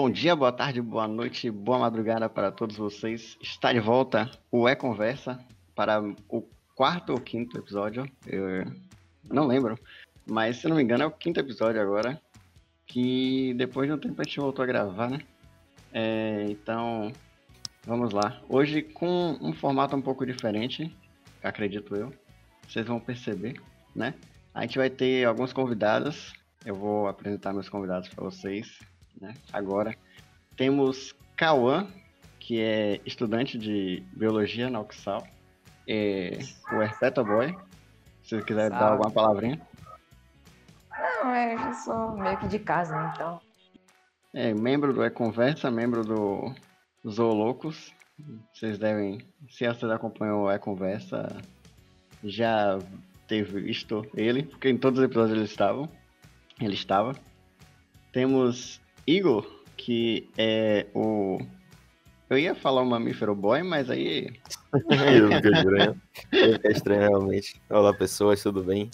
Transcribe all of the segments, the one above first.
Bom dia, boa tarde, boa noite, boa madrugada para todos vocês. Está de volta o É Conversa para o quarto ou quinto episódio. Eu não lembro, mas se não me engano é o quinto episódio agora. Que depois de um tempo a gente voltou a gravar, né? É, então, vamos lá. Hoje com um formato um pouco diferente, acredito eu. Vocês vão perceber, né? A gente vai ter alguns convidados. Eu vou apresentar meus convidados para vocês né? Agora temos Cauã, que é estudante de biologia na Uxal, é o Herpeta Boy. Se você quiser Salve. dar alguma palavrinha. Não, é, eu sou meio que de casa, né? Então. É, membro do É Conversa, membro do Zoolocos. Vocês devem, se vocês acompanham o É Conversa, já teve visto ele, porque em todos os episódios ele estavam. Ele estava. Temos Igor, que é o. Eu ia falar o mamífero boy, mas aí. Fiquei estranho. Estranho realmente. Olá, pessoas, tudo bem?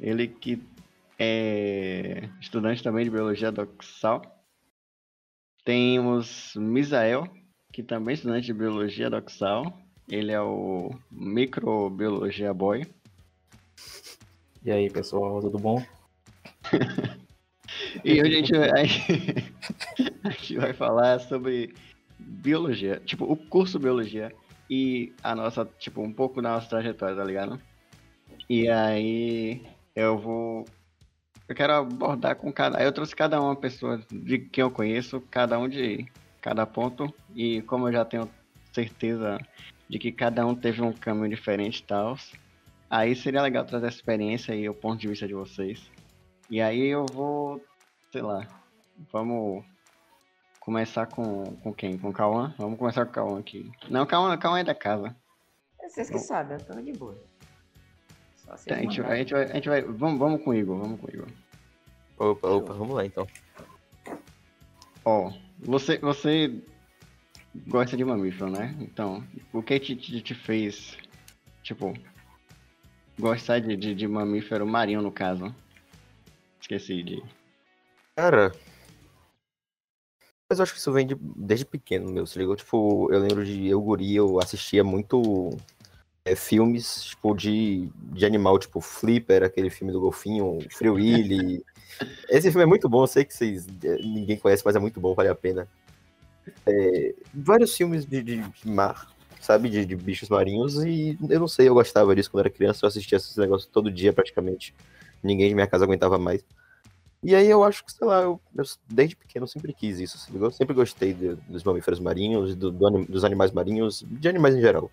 Ele que é estudante também de biologia doxal. Temos Misael, que também é estudante de biologia doxal. Ele é o microbiologia boy. E aí, pessoal, tudo bom? E hoje a gente, vai, a gente vai falar sobre biologia, tipo, o curso biologia e a nossa, tipo, um pouco da nossa trajetória, tá ligado? E aí eu vou. Eu quero abordar com cada. Eu trouxe cada uma pessoa de quem eu conheço, cada um de cada ponto. E como eu já tenho certeza de que cada um teve um caminho diferente e tal, aí seria legal trazer a experiência e o ponto de vista de vocês. E aí eu vou sei lá. Vamos começar com, com quem? Com o Cauã? Vamos começar com o Cauã aqui. Não, o Cauã, Cauã é da casa. Vocês que sabem, eu tô de boa. Tá, a, gente, a, gente vai, a gente vai. Vamos, vamos com o Igor, vamos com o Igor. Opa, opa, vamos lá então. Ó, você, você gosta de mamífero, né? Então, o que te, te, te fez, tipo, gostar de, de, de mamífero marinho, no caso? Esqueci de Cara. Mas eu acho que isso vem de, desde pequeno, meu, se ligou? Tipo, eu lembro de eu guri, eu assistia muito é, filmes, tipo, de, de animal, tipo, Flipper, aquele filme do golfinho, Free Willy. Esse filme é muito bom, eu sei que vocês, é, ninguém conhece, mas é muito bom, vale a pena. É, vários filmes de, de, de mar, sabe, de, de, bichos marinhos, e eu não sei, eu gostava disso quando era criança, eu assistia esses negócios todo dia praticamente. Ninguém de minha casa aguentava mais. E aí eu acho que, sei lá, eu, eu desde pequeno sempre quis isso, assim, eu sempre gostei de, dos mamíferos marinhos, do, do, dos animais marinhos, de animais em geral.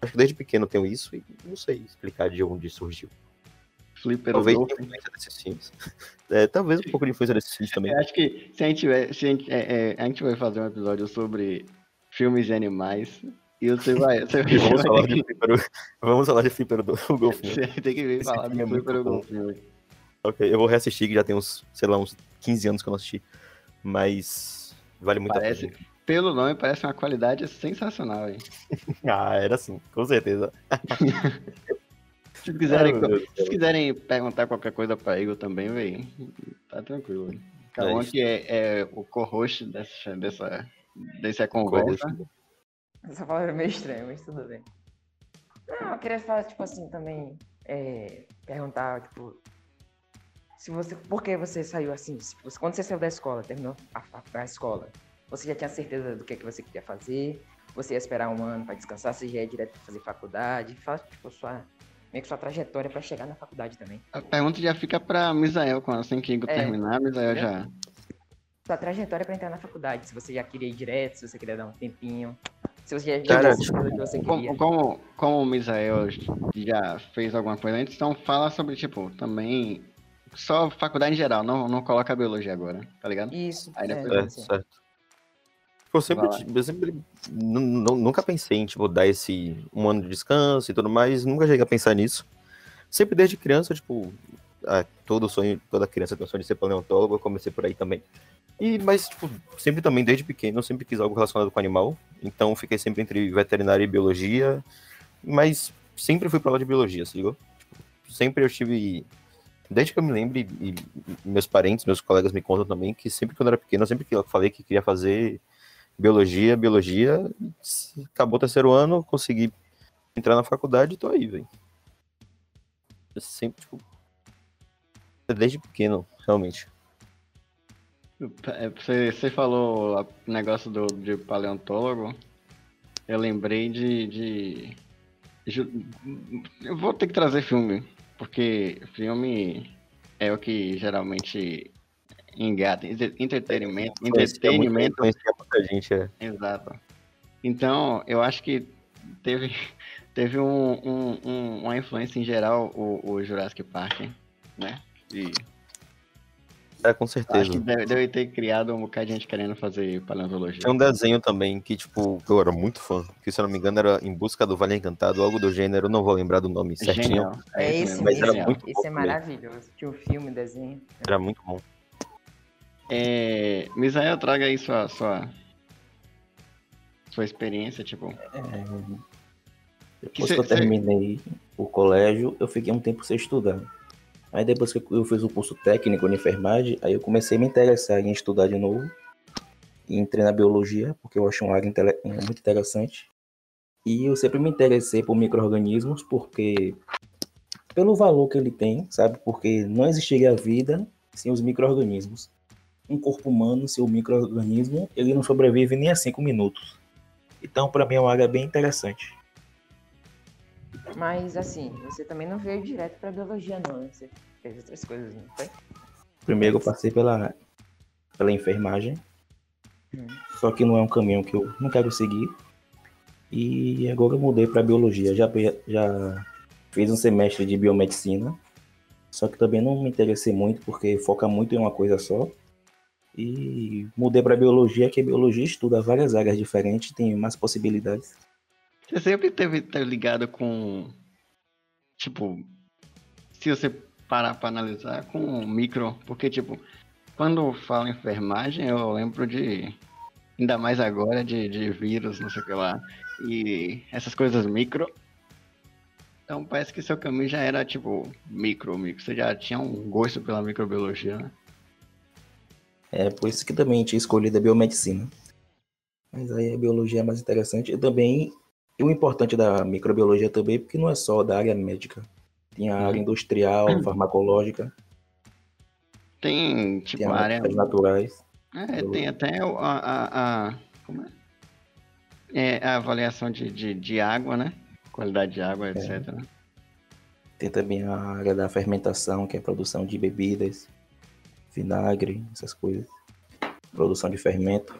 Acho que desde pequeno eu tenho isso e não sei explicar de onde surgiu. Flipper talvez influência desses filmes. É, talvez um pouco de influência desses filmes também. Eu acho que se a gente, tiver, se a, gente, é, é, a gente vai fazer um episódio sobre filmes de animais, e você vai. Você vamos, vai... Falar de flipper, vamos falar de Flipper do Golfinho. Você tem que vir falar do é Flipper do Golfinho. Ok, eu vou reassistir, que já tem uns, sei lá, uns 15 anos que eu não assisti. Mas vale muito parece, a pena. Pelo nome, parece uma qualidade sensacional, hein? ah, era sim, com certeza. se, quiserem, se quiserem perguntar qualquer coisa pra Igor também, velho, tá tranquilo. Um é que é, é, o co-host dessa, dessa, dessa conversa. Essa palavra é meio estranha, mas tudo bem. Não, eu queria falar, tipo assim, também, é, perguntar, tipo, se você, por que você saiu assim? Você, quando você saiu da escola, terminou a, a, a escola, você já tinha certeza do que, é que você queria fazer? Você ia esperar um ano para descansar? Você já ia direto para fazer faculdade? Fala, tipo, sua, meio que sua trajetória para chegar na faculdade também. A pergunta já fica para Misael, quando assim que Igor é, terminar, Misael já... Sua trajetória para entrar na faculdade, se você já queria ir direto, se você queria dar um tempinho... Se você já, que você queria. Como, como, como o Misael já fez alguma coisa antes, então fala sobre, tipo, também só faculdade em geral, não, não coloca biologia agora, tá ligado? Isso. Aí depois é, certo. Eu sempre, eu sempre nunca pensei em tipo, dar esse um ano de descanso e tudo mais, nunca cheguei a pensar nisso. Sempre desde criança, tipo, ah, todo sonho, toda criança tem o sonho de ser paleontólogo, eu comecei por aí também. E, mas, tipo, sempre também, desde pequeno, eu sempre quis algo relacionado com animal, então fiquei sempre entre veterinária e biologia, mas sempre fui pra lá de biologia, se ligou? Tipo, sempre eu tive Desde que eu me lembro, e, meus parentes, meus colegas me contam também, que sempre que eu era pequeno, sempre que eu falei que queria fazer biologia, biologia, acabou o terceiro ano, consegui entrar na faculdade e tô aí, velho. Sempre, tipo, desde pequeno, realmente. É, Você, falou o negócio do, de paleontólogo. Eu lembrei de, de- Eu vou ter que trazer filme, porque filme é o que geralmente engata. Entre- Entretenimento. Entretenimento. Conhecia muita gente, é. Exato. Então, eu acho que teve, teve um, um- um- uma influência em geral o, o Jurassic Park, né? E É, com acho certeza. que deve, deve ter criado um bocado de gente querendo fazer paleontologia. Tem um desenho também que, tipo, eu era muito fã, que se eu não me engano era Em Busca do Vale Encantado, algo do gênero, não vou lembrar do nome certinho. Genial. É esse esse mesmo, mas era mesmo. genial. muito Esse bom é maravilhoso. Tinha um filme, desenho. Era muito bom. É, Misael, traga aí sua, sua, sua experiência, tipo. É, Que depois cê- que eu cê- terminei o colégio, eu fiquei um tempo sem estudar. Aí depois que eu fiz o curso técnico de enfermagem, aí eu comecei a me interessar em estudar de novo. E entrei na biologia, porque eu acho uma área muito interessante. E eu sempre me interessei por micro-organismos, porque pelo valor que ele tem, sabe? Porque não existiria vida sem os micro-organismos. Um corpo humano, sem o micro-organismo, ele não sobrevive nem a cinco minutos. Então, para mim, é uma área bem interessante. Mas assim, você também não veio direto pra biologia, não. né? Você fez outras coisas, não foi? Primeiro eu passei pela, pela enfermagem, Hum. só que não é um caminho que eu não quero seguir. E agora eu mudei para biologia. Já, já fiz um semestre de biomedicina, só que também não me interessei muito porque foca muito em uma coisa só. E mudei para biologia, que a biologia estuda várias áreas diferentes, tem mais possibilidades. Você sempre teve, teve ligado com. Tipo. Se você parar pra analisar, com micro. Porque, tipo, quando falo em enfermagem, eu lembro de. Ainda mais agora, de, de vírus, não sei o que lá. E essas coisas micro. Então parece que seu caminho já era, tipo, micro, micro. Você já tinha um gosto pela microbiologia, né? É por isso que também tinha escolhido a biomedicina. Mas aí a biologia é mais interessante. E também, e o importante da microbiologia também, porque não é só da área médica. Tem a área industrial, farmacológica, Tem, tipo, tem a área. naturais. É, tem até a, a, a- como é? É, a avaliação de, de, de água, né? Qualidade de água, etc. né? Tem também a área da fermentação, que é a produção de bebidas, vinagre, essas coisas. Produção de fermento.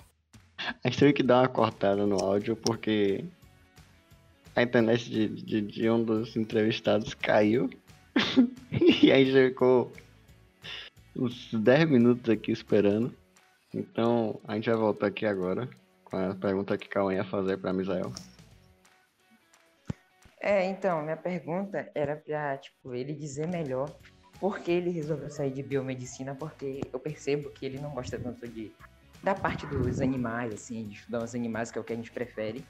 A gente teve que dar uma cortada no áudio porque a internet de, de, de um dos entrevistados caiu. e aí ficou uns 10 minutos aqui esperando. Então a gente vai voltar aqui agora com a pergunta que Cauã ia fazer pra Misael. É, então, minha pergunta era pra, tipo, ele dizer melhor por que ele resolveu sair de biomedicina, porque eu percebo que ele não gosta tanto de da parte dos animais, assim, de estudar os animais, que é o que a gente prefere.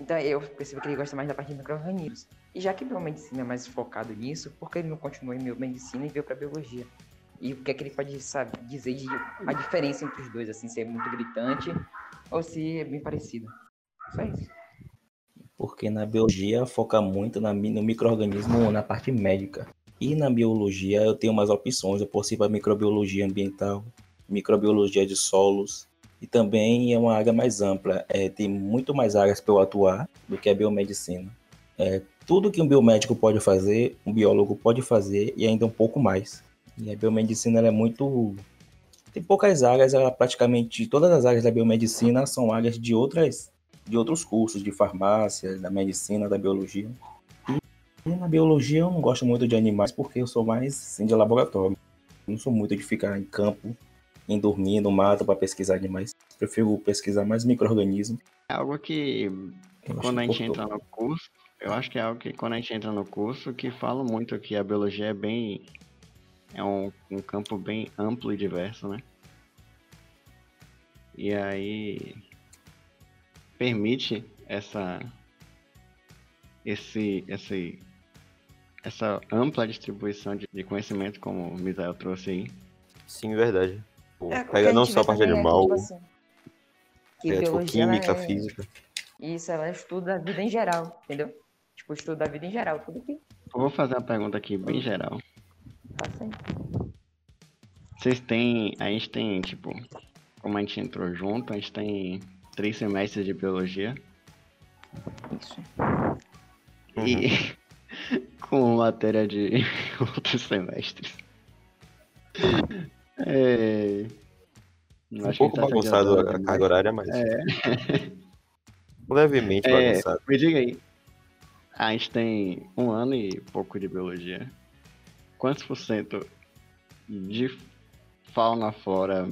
Então eu percebo que ele gosta mais da parte de micro-organismos. E já que biomedicina é mais focado nisso, por que ele não continuou em biomedicina e veio pra biologia? E o que é que ele pode sabe, dizer de a diferença entre os dois, assim, se é muito gritante ou se é bem parecido? Só isso. Porque na biologia foca muito na, no microorganismo na parte médica. E na biologia eu tenho mais opções. Eu posso ir para microbiologia ambiental, microbiologia de solos. E também é uma área mais ampla. É, tem muito mais áreas para eu atuar do que a biomedicina. É, tudo que um biomédico pode fazer, um biólogo pode fazer e ainda um pouco mais. E a biomedicina é muito. Tem poucas áreas, ela praticamente todas as áreas da biomedicina são áreas de outras de outros cursos de farmácia, da medicina, da biologia. E na biologia eu não gosto muito de animais porque eu sou mais assim, de laboratório. Eu não sou muito de ficar em campo, em dormir no mato para pesquisar animais. Prefiro pesquisar mais micro-organismos. É algo que Eu quando a gente entra no curso, eu acho que é algo que quando a gente entra no curso, que fala muito que a biologia é bem. É um, um campo bem amplo e diverso, né? E aí permite essa. Esse. esse essa ampla distribuição de, de conhecimento, como o Misael trouxe aí. Sim, verdade. Pô, É, pega não só a parte de também é animal, tipo assim, que é, tipo, biologia, ela química, é- física. Isso, ela estuda a vida em geral, entendeu? Tipo, estuda a vida em geral, tudo que Eu vou fazer uma pergunta aqui bem geral. passa aí. Vocês têm. A gente tem, tipo, como a gente entrou junto, a gente tem três semestres de biologia. Isso. E com matéria de outros semestres. É... Um acho que pouco tá bagunçado a demais. carga horária, mas. Levemente É, bagunçado. me diga aí. A gente tem um ano e pouco de biologia. Quantos por cento de fauna, flora,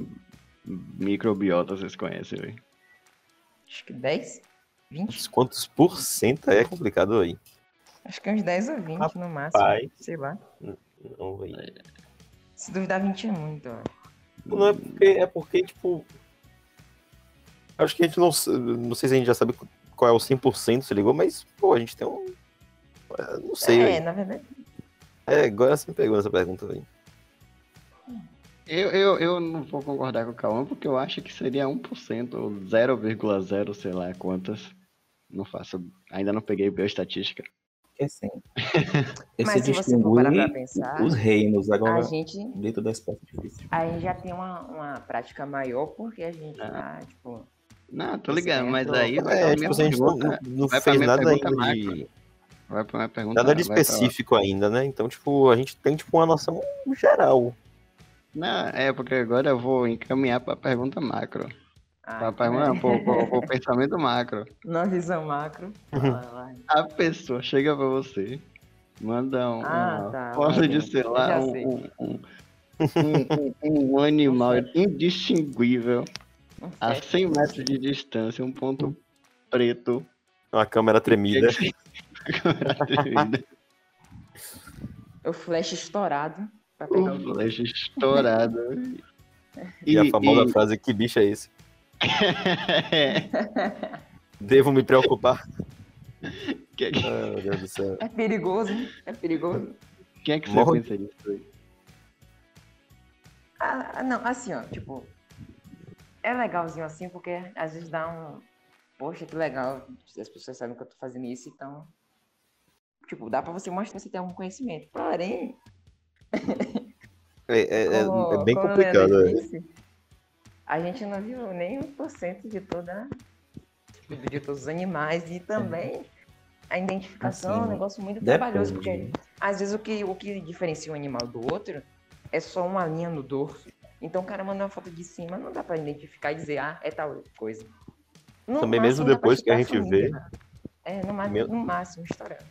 microbiota vocês conhecem, velho? Acho que 10? 20? Quantos- por cento é complicado aí? Acho que uns 10 ou 20 no máximo. Rapaz. Sei lá. Não, aí. Se duvidar, 20 é muito, ó. Não é porque, é porque, tipo. Acho que a gente não. Não sei se a gente já sabe qual é o 100%, se ligou, mas, pô, a gente tem um. é, Não sei, é, velho. na verdade. É, agora você me pegou nessa pergunta, velho. Eu, eu, eu não vou concordar com o Cauã porque eu acho que seria 1% ou 0,0 sei lá quantas. Não faço. Ainda não peguei bioestatística. Porque assim, esse Mas se você for parar pra pensar, os reinos a agora gente dentro da espécie difícil. aí já tem uma, uma prática maior porque a gente Ah. tá, tipo. Não, tô ligado, mas aí vai É, tipo, a gente não, pergunta. não vai fez minha nada ainda macro. de. Vai pra minha pergunta. Nada de específico ainda, né? Então, tipo, a gente tem, tipo, uma noção geral. Não, é porque agora eu vou encaminhar pra pergunta macro. Ah, Pra pergunta, né? pro, pro, pro pensamento macro. Na visão macro. lá. A pessoa chega pra você, manda um, Ah, uma tá, foto lá de, sei lá, um, sei. um, um, um- um animal indistinguível Um a flash. 100 metros de distância, um ponto preto. Uma câmera tremida. O flash estourado. Pra pegar o flash estourado. E, a famosa frase, que bicho é esse? Devo me preocupar? que- que- Ah, meu Deus do céu. É perigoso, é perigoso. Quem é que você pensa nisso? aí? Ah, não, assim, ó, tipo. É legalzinho assim, porque às vezes dá um. Poxa, que legal. As pessoas sabem que eu tô fazendo isso, então. Tipo, dá pra você mostrar que você tem algum conhecimento. Porém, É, é- é- como- é bem complicado. Né? A gente não viu nem 1% de toda. de todos os animais. E também a identificação é um Assim, negócio muito trabalhoso, porque Depende. às vezes o que, o que diferencia um animal do outro é só uma linha no dorso. Então o cara manda uma foto de cima, não dá pra identificar e dizer, ah, é tal coisa. No Também mesmo máximo, pra depois que a gente vê. família. É, no máximo, Meu- no máximo, estourando.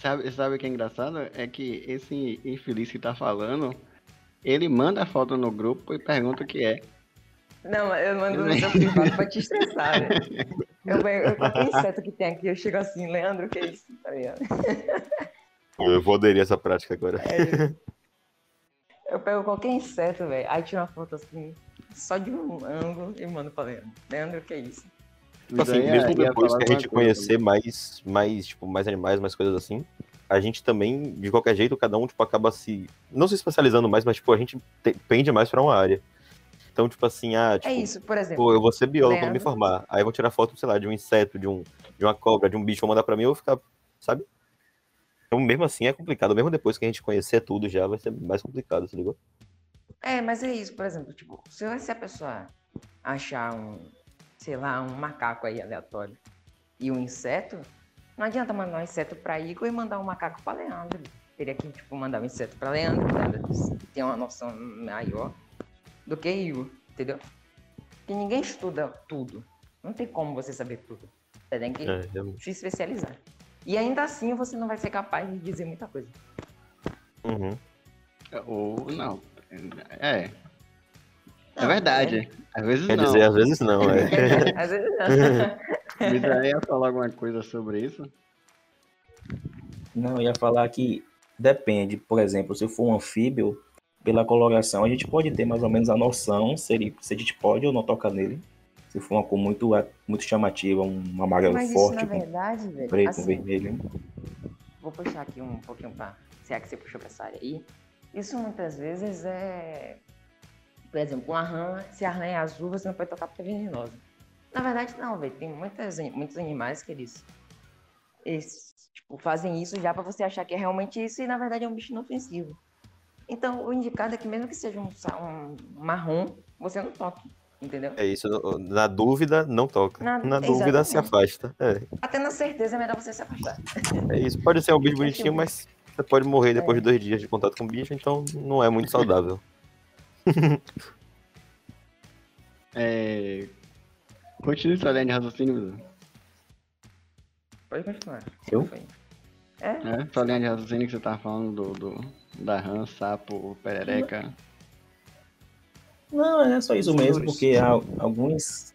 Sabe, sabe o que é engraçado? É que esse infeliz que tá falando, ele manda a foto no grupo e pergunta o que é. Não, eu mando no seu privado pra te estressar, né? Eu, eu, qualquer inseto que tem aqui, eu chego assim, Leandro, o que é isso? Tá ligado? Eu vou aderir essa prática agora. É, eu pego qualquer inseto, velho, aí tiro uma foto assim, só de um ângulo e mando pra Leandro. Leandro, o que é isso? Tipo assim, mesmo depois que a gente coisa conhecer mais, mais, tipo, mais animais, mais coisas assim, a gente também, de qualquer jeito, cada um, tipo, acaba se... Não se especializando mais, mas, tipo, a gente te- pende mais pra uma área. Então, tipo assim, ah, tipo, É isso, por exemplo. pô, eu vou ser biólogo quando me Leandro. formar. Aí eu vou tirar foto, sei lá, de um inseto, de, um, de uma cobra, de um bicho, vou mandar pra mim, eu vou ficar, sabe? Então, mesmo assim, é complicado. Mesmo depois que a gente conhecer tudo já, vai ser mais complicado, se ligou? É, mas é isso, por exemplo, tipo, se se a pessoa achar um, sei lá, um macaco aí aleatório e um inseto, não adianta mandar um inseto pra Igor e mandar um macaco pra Leandro. Teria que, tipo, mandar um inseto pra Leandro, pra Leandro ter uma noção maior do que Igor, entendeu? Porque ninguém estuda tudo. Não tem como você saber tudo. Você tem que É, se especializar. E ainda assim você não vai ser capaz de dizer muita coisa. Uhum. Ou não. É. É verdade. Às vezes Quer não. dizer, às vezes não, é. Às vezes não. Misael ia falar alguma coisa sobre isso? Não, eu ia falar que depende, por exemplo, se for um anfíbio, pela coloração, a gente pode ter mais ou menos a noção se, ele, se a gente pode ou não tocar nele. Se for uma cor muito, muito chamativa, um amarelo Mas isso, forte, na com verdade, velho, preto, assim, vermelho. vou puxar aqui um pouquinho pra. Se é que você puxou pra essa área aí. Isso muitas vezes é. Por exemplo, uma rã, se a rã é azul, você não pode tocar porque é venenosa. Na verdade, não, velho. Tem muitas, muitos animais que eles. Eles tipo, fazem isso já pra você achar que é realmente isso e na verdade é um bicho inofensivo. Então, o indicado é que mesmo que seja um, um marrom, você não toque. Entendeu? É isso, na dúvida, não toca. Na- Na, dúvida, se afasta. É, Até na certeza é melhor você se afastar. é isso. Pode ser um bicho bonitinho, mas você pode morrer depois É. de dois dias de contato com o bicho, então não é muito saudável. É... Continue sua linha de raciocínio. Pode continuar. Eu? É? É, sua linha de raciocínio que você tava falando do, do, da rã, sapo, perereca. Não, é só isso Os mesmo, porque alguns,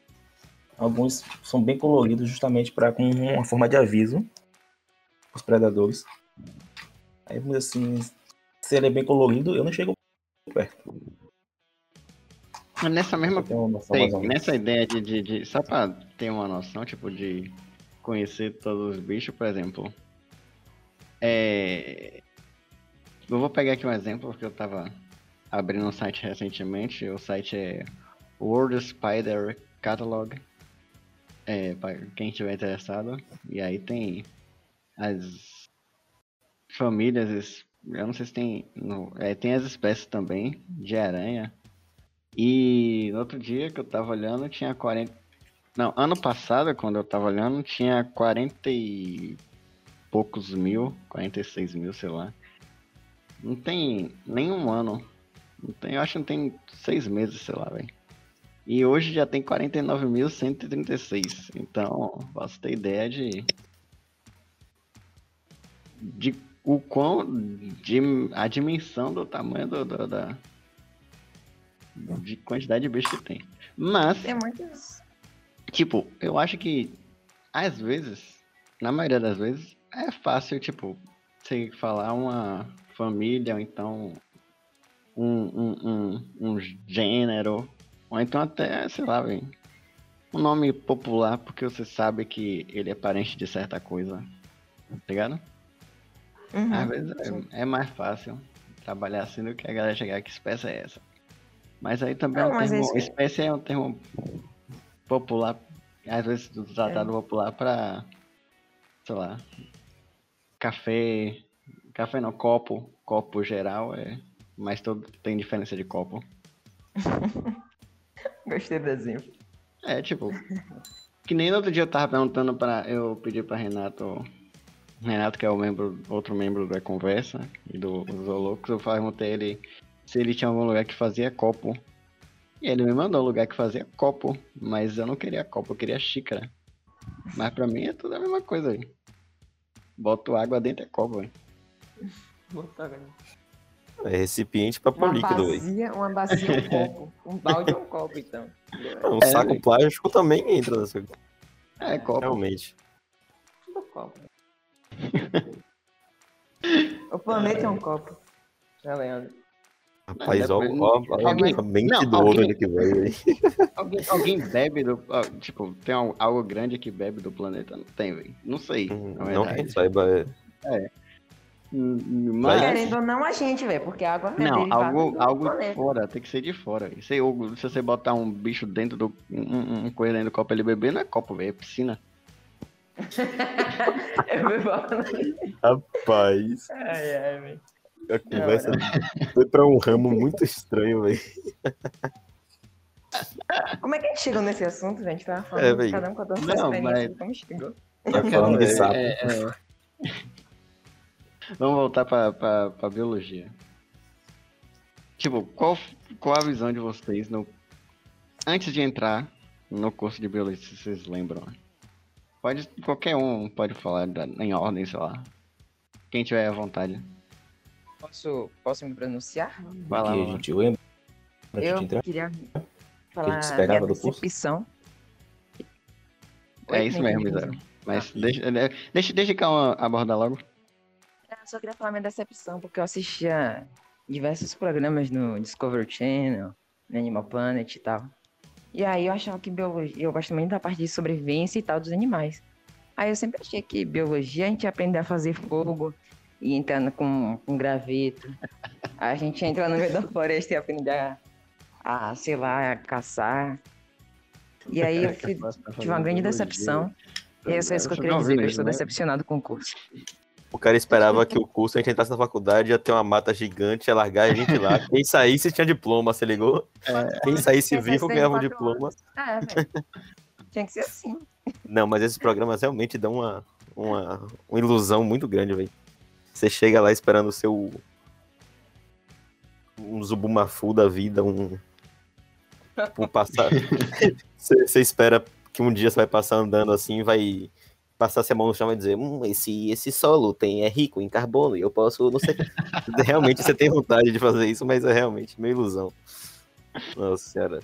alguns são bem coloridos justamente para com uma forma de aviso os predadores. Aí, vamos assim, se ele é bem colorido, eu não chego perto. Mas nessa mesma Tem, nessa ideia de, de, de- Só pra ter uma noção, tipo, de conhecer todos os bichos, por exemplo. É. Eu vou pegar aqui um exemplo, porque eu tava abrindo um site recentemente. O site é World Spider Catalog. É, pra quem estiver interessado. E aí tem as famílias. Eu não sei se tem. no- é, tem as espécies também de aranha. E no outro dia que eu tava olhando, tinha 40. Não, ano passado, quando eu tava olhando, tinha 40 e poucos mil, 46 mil, sei lá. Não tem nenhum ano. Não tem, eu acho que não tem seis meses, sei lá, velho. E hoje já tem 49.136. Então, posso ter ideia de. De o quão. De, a dimensão do tamanho do, do- da. De quantidade de bicho que tem. Mas. Tem muitas. Tipo, eu acho que às vezes, na maioria das vezes, é fácil, tipo, você falar uma família, ou então um, um, um, um gênero, ou então até, sei lá, velho, um nome popular, porque você sabe que ele é parente de certa coisa, tá ligado? Uhum. Às vezes é, é mais fácil trabalhar assim do que a galera chegar, que espécie é essa? Mas aí também é Não, um é termo, isso que- espécie é um termo popular, às vezes tratado É. popular pra, sei lá, café, café não, copo, copo geral é, mas todo tem diferença de copo. Gostei do exemplo. É, tipo, que nem no outro dia eu tava perguntando pra, eu pedi pra Renato, Renato que é o membro, outro membro da conversa e do Zoolocos, eu perguntei ele se ele tinha algum lugar que fazia copo. E ele me mandou um lugar que fazia copo, mas eu não queria copo, eu queria xícara. Mas pra mim é tudo a mesma coisa aí. Boto água dentro é copo, velho. É recipiente pra pôr Uma líquido, velho. bacia, uma bacia é um copo. Um balde é um copo, então. Um É, saco velho. plástico também entra nessa. É copo. Realmente. Tudo copo. o planeta é um copo. Né, Leandro? Rapaz, Não, ó, ó, ó Alguém- a mente Não, do ali que vai, velho. Alguém, alguém bebe do. ó, tipo, tem al- algo grande que bebe do planeta? Não tem, velho. Não sei. Hum, Não que a verdade. gente saiba. é. Hum, Mas-. Querendo ou não, a gente, velho, porque a água é Não, algo, algo de fora, tem que ser de fora. Se, eu- se você botar um bicho dentro do. Um, um- um coelho dentro do copo ele beber, não é copo, velho, é piscina. Rapaz, Ai, ai, velho. a conversa foi pra um ramo muito estranho, velho. Como é que a gente chegou nesse assunto, velho? A gente tava falando É, cada um com a sua Não, experiência mas- de como chegou. Tá falando de É, sapo. é, é. Vamos voltar pra, pra, pra biologia. Tipo, qual, qual a visão de vocês no. Antes de entrar no curso de biologia, se vocês lembram? Pode. Qualquer um pode falar da- em ordem, sei lá. Quem tiver à vontade. Posso, posso me pronunciar? Vai lá, que a gente lembra. Pra Eu gente queria falar minha do curso? decepção. É isso mesmo. Isabel. Mas deixa, deixa, deixa que eu abordar logo. Só queria falar minha decepção, porque eu assistia diversos programas no Discovery Channel, no Animal Planet e tal. E aí eu achava que biologia, eu gosto muito da parte de sobrevivência e tal dos animais. Aí eu sempre achei que biologia a gente ia aprender a fazer fogo e entrando com, com graveto. A gente entra no meio da floresta e aprende a, a, sei lá, a caçar. E aí eu fui- tive uma grande decepção. E é só isso que eu queria dizer, que eu estou decepcionado com o curso. O cara esperava que o curso, a gente entrasse na faculdade, ia ter uma mata gigante, ia largar a gente lá. Quem saísse tinha diploma, você ligou? Quem saísse Quem vivo ganhava um diploma. É, velho. Tinha que ser assim. Não, mas esses programas realmente dão uma, uma, uma ilusão muito grande, velho. Você chega lá esperando o seu. Um Zubumafu da vida, um. Tipo, passar. Você você espera que um dia você vai passar andando assim e vai passar a mão no chão e dizer: Hum, esse, esse solo tem, é rico em carbono e eu posso. Não sei. realmente você tem vontade de fazer isso, mas é realmente meio ilusão. Nossa senhora.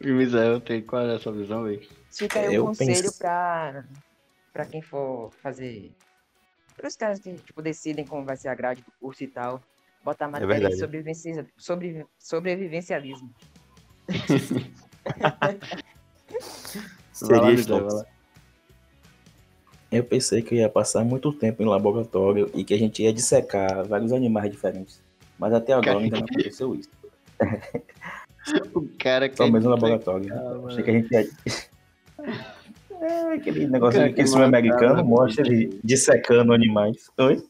E Misael, tem qual é a sua visão, velho? Fica aí Eu um conselho penso- pra, pra quem for fazer. Para os caras que tipo, decidem como vai ser a grade do curso e tal. Botar matéria verdade. de sobrevivencia, sobre, sobrevivencialismo. Lá, Seria. Eu pensei que eu ia passar muito tempo em laboratório e que a gente ia dissecar vários animais diferentes. Mas até agora ainda não aconteceu isso. O cara que Só mesmo no laboratório. Achei que a gente ia. É aquele negócio, Cara, que filme matava, americano mostra ele dissecando animais. Oi?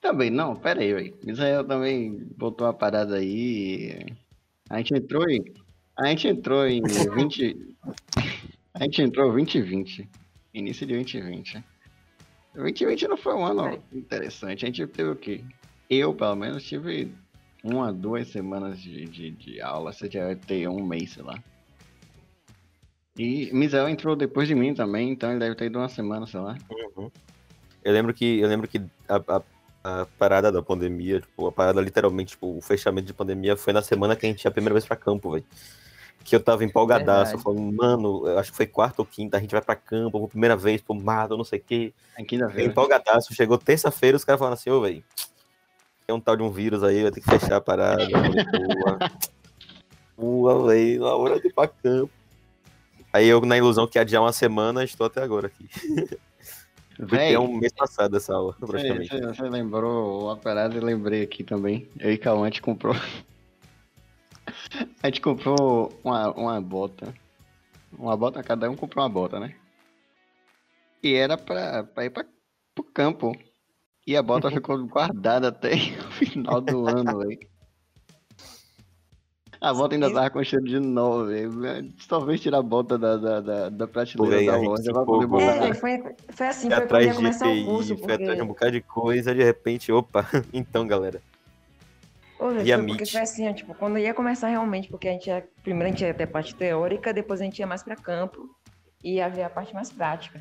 Também, não, pera aí, velho. Misael também botou uma parada aí. A gente entrou em. A gente entrou em 20. A gente entrou em 2020. Início de 2020. 2020 não foi um ano interessante. A gente teve o quê? Eu, pelo menos, tive uma, duas semanas de, de, de aula. Você já vai ter um mês, sei lá. E Misael entrou depois de mim também, então ele deve ter ido uma semana, sei lá. Eu lembro que, eu lembro que a, a, a parada da pandemia, tipo, a parada literalmente, tipo, o fechamento de pandemia foi na semana que a gente ia a primeira vez pra campo, velho. Que eu tava empolgadaço, Verdade. falando, mano, eu acho que foi quarta ou quinta, a gente vai pra campo, vou primeira vez pro mato, não sei o quê. É quinta-feira. empolgadaço, chegou terça-feira, os caras falaram assim, ô, velho, tem um tal de um vírus aí, vai ter que fechar a parada. Boa, boa, velho, na hora de ir pra campo. Aí eu, na ilusão que ia adiar uma semana, estou até agora aqui. Véi, ter um mês passado essa aula, praticamente. você- você lembrou uma parada e lembrei aqui também. Eu e Cauã, a gente comprou. A gente comprou uma, uma bota. Uma bota, cada um comprou uma bota, né? E era pra, pra ir pra, pro campo. E a bota ficou guardada até o final do ano, velho. A bota ainda tava com cheiro de novo, velho. Talvez tirar a bota da, da, da, da prateleira velho, da loja pra poder empolgou. É, foi, foi assim, foi quando ia atrás de começar o curso, EPI, fui atrás de um porque... bocado de coisa, de repente, opa, então, galera. Ô, E a porque foi assim, tipo, quando ia começar realmente, porque a gente ia, primeiro a gente ia ter parte teórica, depois a gente ia mais pra campo e ia ver a parte mais prática.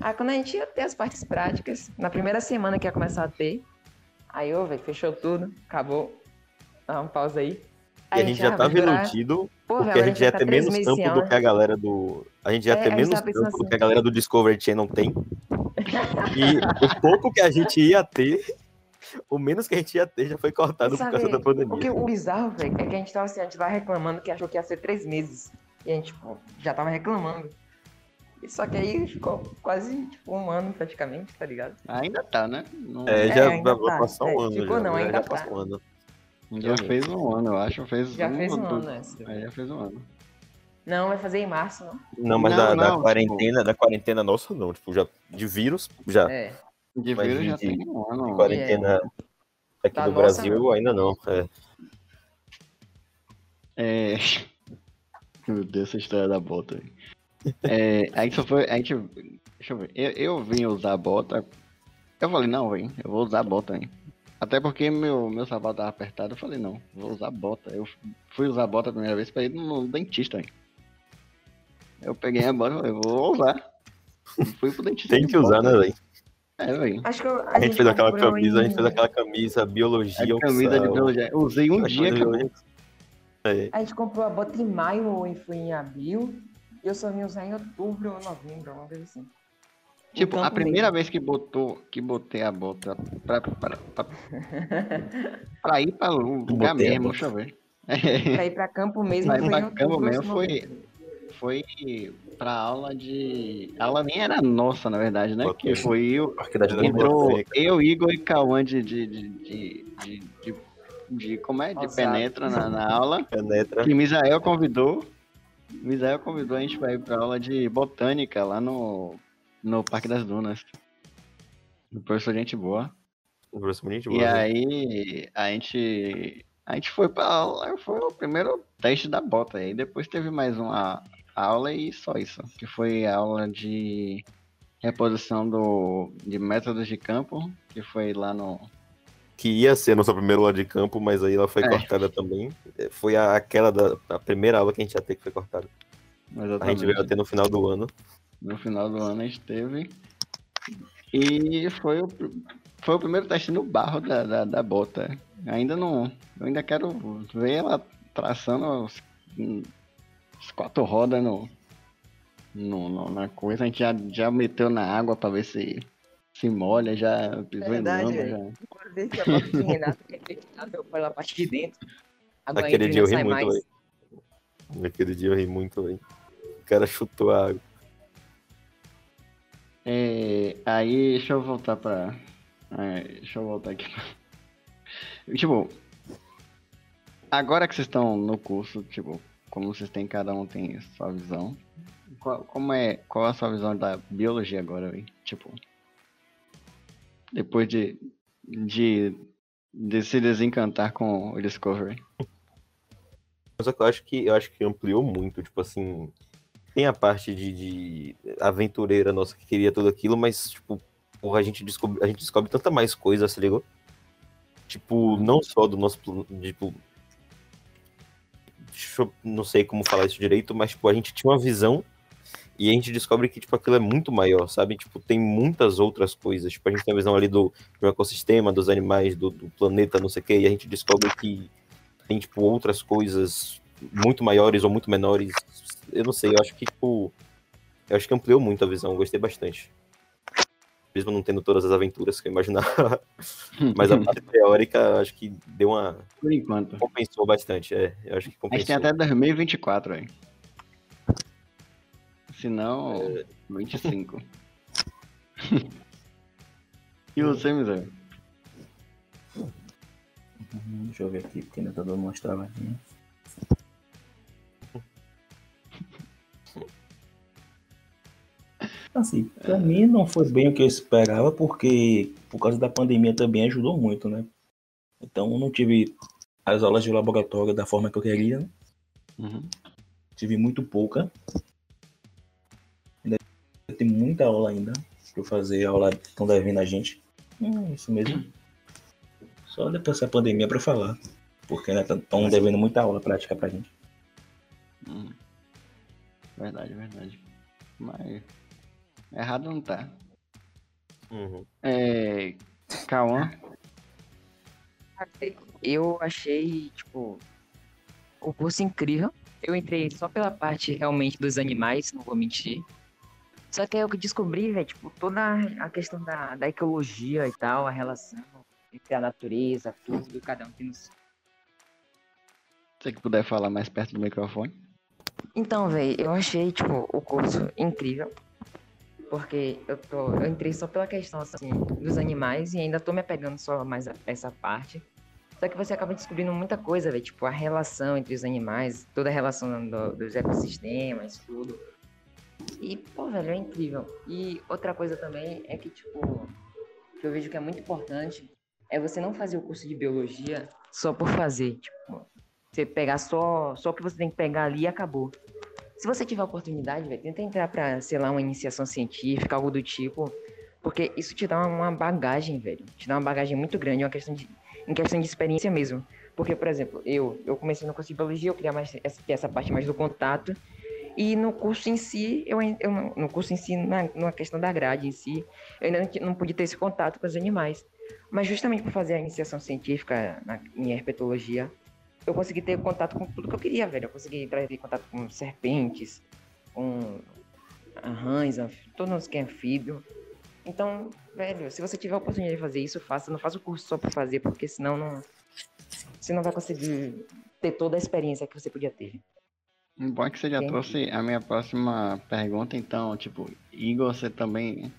Aí quando a gente ia ter as partes práticas, na primeira semana que ia começar a ter, aí, ô, velho, fechou tudo, acabou. Dá uma pausa aí. E a gente já tava durar- iludido, Pô, porque a gente já ia ter menos campo do que a galera do. A gente ia É, ter menos campo do assim. que a galera do Discovery Channel tem. E o pouco que a gente ia ter, o menos que a gente ia ter já foi cortado por Sabe, causa da pandemia. O, que, o bizarro, velho, é que a gente tava assim, a gente tava reclamando que achou que ia ser três meses. E a gente, tipo, já tava reclamando. E Só que aí ficou quase, tipo, um ano praticamente, tá ligado? Ainda tá, né? Não- É, É, já ainda vai tá. passar um É, ano. ficou já, não, já, ainda já tá. passou um ano. Já fez um ano, eu acho. Fez Já um fez um ano essa. É, já fez um ano. Não, vai fazer em março, não? Não, mas Não, da, da não, tipo- quarentena, da quarentena nossa não. Tipo, já de vírus, já. É. De Mas vírus já de- tem um ano. quarentena aqui Da no nossa, Brasil não. ainda não. É. É. Meu Deus, essa história da bota. É, a gente só foi. A gente. Deixa eu ver. Eu, eu vim usar a bota. Eu falei, não, velho, eu vou usar a bota, hein. Até porque meu, meu sapato tava apertado, eu falei, não, vou usar a bota. Eu fui usar a bota a primeira vez pra ir no dentista, hein. Eu peguei a bota e falei, vou usar. Fui pro dentista. Tem de que usar, bota. né, velho? É, velho. Acho que eu, A gente fez aquela camisa, a gente em- fez aquela camisa biologia, A camisa de biologia. Eu usei um A dia, acabou. É. A gente comprou a bota em maio ou em- foi em abril. E eu só vim usar em outubro ou novembro, alguma coisa assim. Tipo, Então, a primeira também. vez que botou, que botei a bota pra, pra, pra, pra ir pra lugar a mesmo, deixa eu ver. Pra ir pra campo mesmo Pra ir foi em pra campo mesmo foi- novembro. Foi pra aula de. A aula nem era nossa, na verdade, né? Que foi eu. Entrou eu, Igor e Cauã de. de, de, de, de, de, de- como é? De penetra na, na aula. Penetra. Que Misael convidou. Misael convidou a gente pra ir pra aula de botânica lá no, no Parque das Dunas. O professor gente boa. Um professor muito E bom, né? aí a gente. A gente foi pra aula, foi o primeiro teste da bota. Aí depois teve mais uma aula e só isso. Que foi aula de reposição do, de métodos de campo, que foi lá no. Que ia ser a nossa primeira aula de campo, mas aí ela foi É. cortada também. É, Foi a- aquela da a primeira aula que a gente ia ter que foi cortada. A gente Exatamente. veio ter no final do ano. No final do ano a gente teve. E foi o, foi o primeiro teste no barro da, da, da bota. Ainda não. Eu ainda quero ver ela traçando os, os quatro rodas no, no, no- na coisa. A gente já, já meteu na água pra ver se se molha, já pisou em Verdade, lama. Já. Vez que a de Renato eu pela parte de dentro. Agora Aquele dia eu ri muito, mais. velho. Naquele dia eu ri muito, velho. O cara chutou a água. É, aí, deixa eu voltar pra. é, deixa eu voltar aqui. tipo, agora que vocês estão no curso, tipo, como vocês têm, cada um tem sua visão. Qual, como é, qual é a sua visão da biologia agora, velho? Tipo, depois de, de, de se desencantar com o Discovery. Mas eu acho que eu acho que ampliou muito, tipo assim. Tem a parte de, de aventureira nossa que queria tudo aquilo, mas, tipo, porra, a gente descobre, a gente descobre tanta mais coisa, se ligou? Tipo, não só do nosso tipo. Eu- não sei como falar isso direito, mas, tipo, a gente tinha uma visão e a gente descobre que, tipo, aquilo é muito maior, sabe? Tipo, tem muitas outras coisas. Tipo, a gente tem a visão ali do, do ecossistema, dos animais, do, do planeta, não sei o quê, e a gente descobre que tem, tipo, outras coisas muito maiores ou muito menores. Eu não sei, eu acho que, tipo. Eu acho que ampliou muito a visão, gostei bastante. Mesmo não tendo todas as aventuras que eu imaginava. Mas a parte teórica, eu acho que deu uma. Por enquanto. compensou bastante. É, eu acho que A gente tem compensou. até 2024, velho. Se não, 25. e você, Miséria? Uhum, Deixa eu ver aqui, porque ainda tá dando umas travadinhas. Assim, pra mim não foi bem o que eu esperava, porque por causa da pandemia também ajudou muito, né? Então eu não tive as aulas de laboratório da forma que eu queria, né? Uhum. tive muito pouca. Ainda tem muita aula ainda pra eu fazer, aula que estão devendo a gente. Hum, isso mesmo. Só depois da pandemia pra falar. Porque ainda estão devendo muita aula prática pra gente. Uhum. Verdade, verdade. Mas. Errado não tá. Uhum. É. Cauã. Eu achei, tipo, o curso incrível. Eu entrei só pela parte realmente dos animais, não vou mentir. Só que aí eu descobri, velho, tipo, toda a questão da, da ecologia e tal, a relação entre a natureza, tudo, cada um tem no seu. Se você que puder falar mais perto do microfone. Então, velho, eu achei, tipo, o curso incrível. Porque eu, tô, eu entrei só pela questão, assim, dos animais e ainda tô me apegando só mais a essa parte. Só que você acaba descobrindo muita coisa, velho. Tipo, a relação entre os animais, toda a relação do- dos ecossistemas, tudo. E, pô, velho, é incrível. E outra coisa também é que, tipo, que eu vejo que é muito importante é você não fazer o curso de biologia só por fazer. Tipo, você pegar só, só o que você tem que pegar ali e acabou. Se você tiver oportunidade, velho, tenta entrar pra, sei lá, uma iniciação científica, algo do tipo. Porque isso te dá uma- bagagem, velho. Te dá uma bagagem muito grande, uma questão de, em questão de experiência mesmo. Porque, por exemplo, eu, eu comecei no curso de biologia, eu queria mais essa, essa parte mais do contato. E no curso em si, eu, eu no curso em si, na, questão da grade em si, eu ainda não, não pude ter esse contato com os animais. Mas justamente por fazer a iniciação científica na, em herpetologia, eu consegui ter contato com tudo que eu queria, velho. Eu consegui entrar em contato com serpentes, com rãs, anf- todos que é anfíbio. Então, velho, se você tiver a oportunidade de fazer isso, faça. Não faça o curso só por fazer, porque senão não, você não vai conseguir ter toda a experiência que você podia ter. Bom é que você já trouxe a minha próxima pergunta, então, tipo, Igor, você também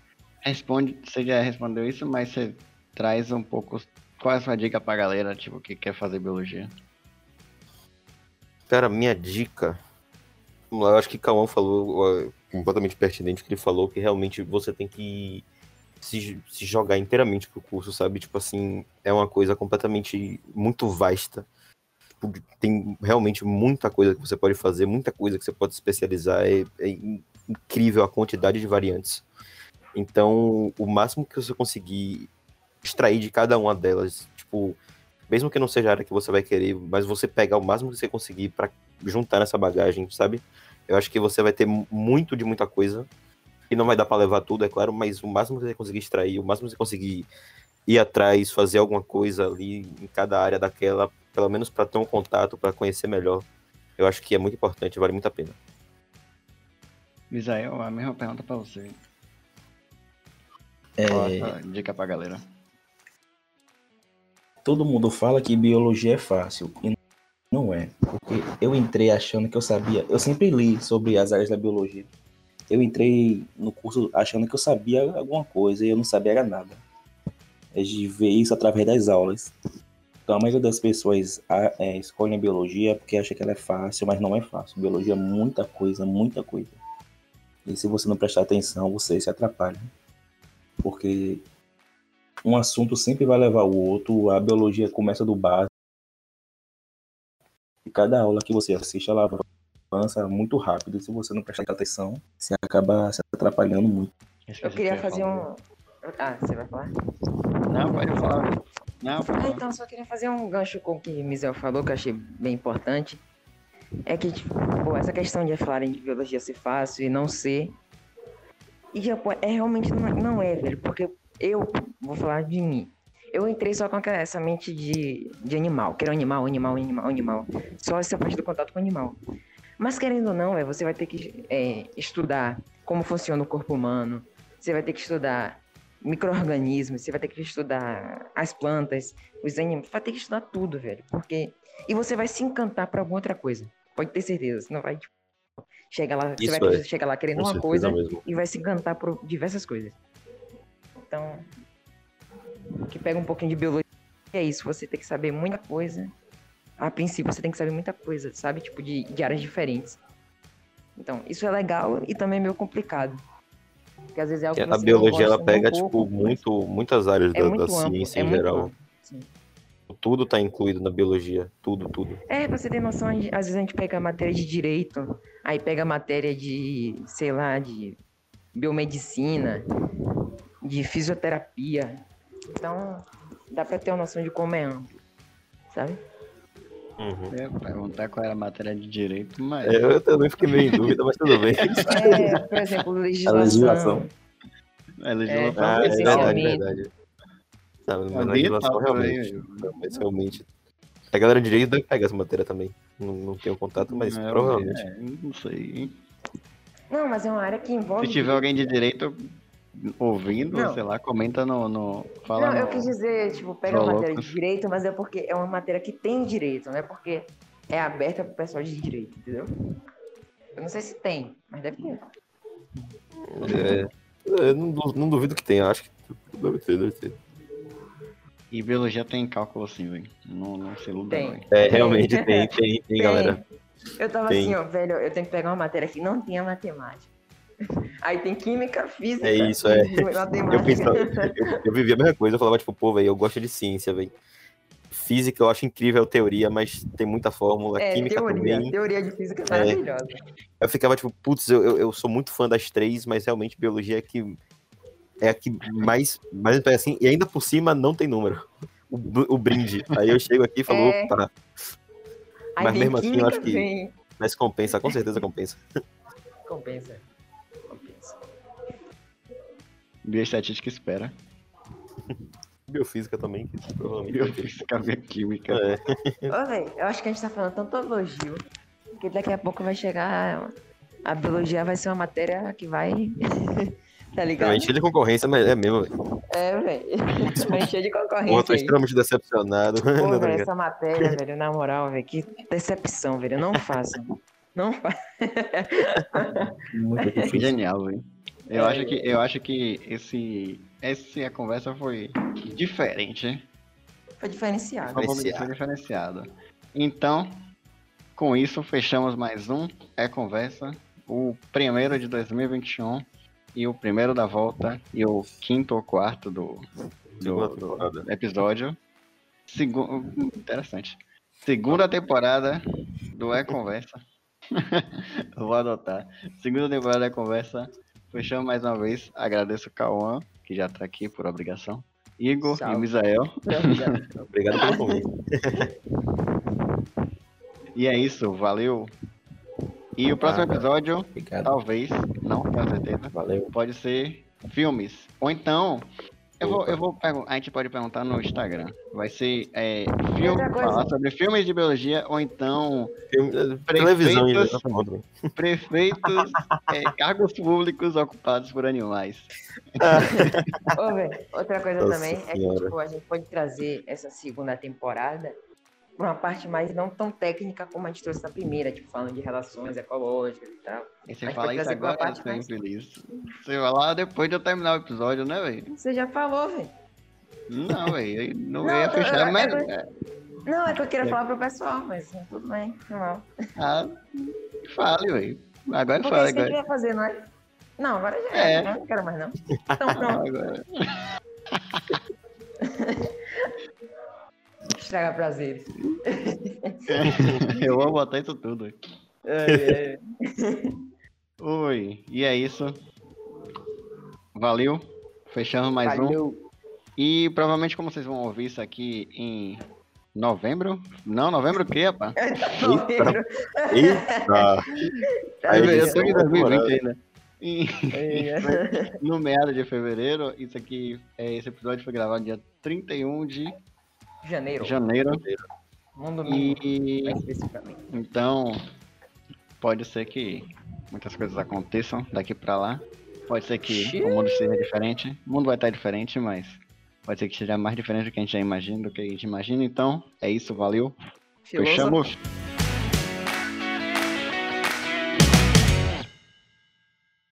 responde, você já respondeu isso, mas você traz um pouco, qual é a sua dica pra galera, tipo, que quer fazer biologia? Cara, minha dica. Eu acho que Cauã falou completamente pertinente que ele falou que realmente você tem que se, se jogar inteiramente pro curso, sabe? Tipo assim, é uma coisa completamente muito vasta. Tem realmente muita coisa que você pode fazer, muita coisa que você pode especializar. É, é in- incrível a quantidade de variantes. Então, o máximo que você conseguir extrair de cada uma delas, tipo, mesmo que não seja a área que você vai querer, mas você pegar o máximo que você conseguir pra juntar nessa bagagem, sabe? Eu acho que você vai ter mu- muito de muita coisa. E não vai dar pra levar tudo, é claro, mas o máximo que você conseguir extrair, o máximo que você conseguir ir atrás, fazer alguma coisa ali em cada área daquela, pelo menos pra ter um contato, pra conhecer melhor. Eu acho que é muito importante, vale muito a pena. Misael, a mesma pergunta pra você. É, a dica pra galera? Todo mundo fala que biologia é fácil e não é, porque eu entrei achando que eu sabia, eu sempre li sobre as áreas da biologia. Eu entrei no curso achando que eu sabia alguma coisa e eu não sabia era nada. É de ver isso através das aulas. Então a maioria das pessoas a- é, escolhem a biologia porque acha que ela é fácil, mas não é fácil. Biologia é muita coisa, muita coisa. E se você não prestar atenção, você se atrapalha. Porque um assunto sempre vai levar o outro, a biologia começa do básico. E cada aula que você assiste, ela avança muito rápido. E se você não prestar atenção, você acaba se atrapalhando muito. Eu queria ia fazer um. Ah, você vai falar? Não, pode falar. Não, pode Ah, falar. então, só queria fazer um gancho com o que Misel falou, que eu achei bem importante. É que, tipo, pô, essa questão de falarem de biologia ser fácil e não ser. E, tipo, é realmente não é, não é, velho, porque eu vou falar de mim. Eu entrei só com essa mente de, de animal. Quero animal, animal, animal, animal. Só essa parte do contato com o animal. Mas querendo ou não, é, você vai ter que é, estudar como funciona o corpo humano. Você vai ter que estudar micro-organismos, você vai ter que estudar as plantas, os animais, vai ter que estudar tudo, velho. Porque. E você vai se encantar pra alguma outra coisa. Pode ter certeza. Você não vai, tipo, chegar lá. Isso você vai é. chegar lá querendo Com uma coisa mesmo. e vai se encantar por diversas coisas. Então. Que pega um pouquinho de biologia é isso. Você tem que saber muita coisa. A princípio, você tem que saber muita coisa, sabe? Tipo, de, de áreas diferentes. Então, isso é legal e também é meio complicado. Porque às vezes é algo que A você biologia ela nem um pega pouco, tipo muito muitas áreas é da, da ciência é em muito geral. amplo. Tudo tá incluído na biologia, tudo, tudo. É, pra você ter noção, às vezes a gente pega a matéria de direito, aí pega a matéria de, sei lá, de biomedicina, de fisioterapia. Então, dá pra ter uma noção de como é amplo, sabe? Uhum. Eu ia perguntar qual era a matéria de direito, mas. É, eu também fiquei meio em dúvida, mas tudo bem. É, por exemplo, legislação. legislação. É legislação. Ah, é verdade, verdade. Tá, mas legislação tá, realmente. Não, mas realmente. A galera de direito deve pegar essa matéria também. Não, não tenho contato, mas É, provavelmente. é, não sei. Não, mas é uma área que envolve. Se tiver alguém de direito ouvindo, Não. sei lá, comenta no. no fala Não, no, eu quis dizer, tipo, pega a matéria de direito, mas é porque é uma matéria que tem direito, não é porque é aberta pro pessoal de direito, entendeu? Eu não sei se tem, mas deve ter. É, eu não, não duvido que tenha, acho que deve ter, deve ter. E biologia tem cálculo sim, velho. Não, não se iluda, Tem. É, realmente tem, tem, tem, Tem. galera. Eu tava Tem. assim, ó, velho, eu tenho que pegar uma matéria que não tenha matemática. Aí tem química, física. É isso, é. Eu, pensava, eu, eu vivia a mesma coisa, eu falava, tipo, pô, velho, eu gosto de ciência, velho. Física eu acho incrível a teoria, mas tem muita fórmula. É, Química teoria. também. Teoria de física É. maravilhosa. Eu ficava tipo, putz, eu, eu, eu sou muito fã das três, mas realmente biologia é que é a que mais, mais assim, e ainda por cima não tem número. O, o brinde. Aí eu chego aqui e falo, É. opa, Mas mesmo assim, eu acho que- vem- mas compensa, com certeza. Compensa. Compensa. Bioestatística espera. Biofísica também, que provavelmente vai. Biofísica, bioquímica. É. Ô, velho, eu acho que a gente tá falando tanto elogio que daqui a pouco vai chegar. A biologia vai ser uma matéria que vai. tá ligado? encher de concorrência, mas é mesmo, velho. É, velho. Vai encher de tô concorrência. aí. extremamente decepcionado. Pô, Não, ligado? essa matéria, velho, na moral, velho, que decepção, velho. Não façam. Não faz. Muito. Genial, velho. Eu, É. acho que, eu acho que esse, essa conversa foi diferente, hein? Foi diferenciado. Foi diferenciado. Então, com isso, fechamos mais um É Conversa, o primeiro de 2021 e o primeiro da volta e o quinto ou quarto do, do, do episódio. Segu... Interessante. Segunda temporada do É Conversa. Vou adotar. Segunda temporada do É Conversa. Fechamos mais uma vez. Agradeço o Cauã, que já tá aqui por obrigação. Igor e Salve. o Misael. Obrigado pelo convite. E é isso, valeu. E o próximo episódio, Obrigado. talvez, não tenho certeza, Valeu. pode ser filmes. Ou então, eu vou, eu vou a gente pode perguntar no Instagram. Vai ser é, filme, falar sobre filmes de biologia, ou então Filme- eh, Televisão. Prefeitos- tá bom. prefeitos, é, cargos públicos ocupados por animais. Ô, velho, outra coisa Nossa também é que Senhora. tipo, a gente pode trazer essa segunda temporada pra uma parte mais não tão técnica como a gente trouxe na primeira, tipo, falando de relações ecológicas e tal. E você fala isso agora, eu parte tô mais- infeliz. Você vai lá depois de eu terminar o episódio, né, velho? Você já falou, velho. Não, velho, não, Não, ia fechar, eu- mas... eu- Não, é que eu queria falar pro pessoal, mas tudo bem, normal. Ah, fale, velho. Agora fala, isso que eu agora. queria fazer, não é? Não, agora já É. é. Não quero mais, não. Então pronto, Agora. estraga prazeres. Eu vou botar isso tudo. É, é. Oi, e é isso. Valeu. Fechamos mais um. Valeu. E provavelmente, como vocês vão ouvir isso aqui em novembro? Não, novembro o quê, rapaz? Novembro. Eita! Eu tô em da 2020 temporada. ainda. Em- É. no meado de fevereiro, isso aqui, é, esse episódio foi gravado dia 31 de Janeiro. janeiro. Um domingo, E especificamente. Então, pode ser que muitas coisas aconteçam daqui pra lá. Pode ser que o mundo seja diferente. O mundo vai estar diferente, mas pode ser que seja mais diferente do que a gente já imagina, do que a gente imagina. Então, é isso, valeu. Filósofo. Fechamos.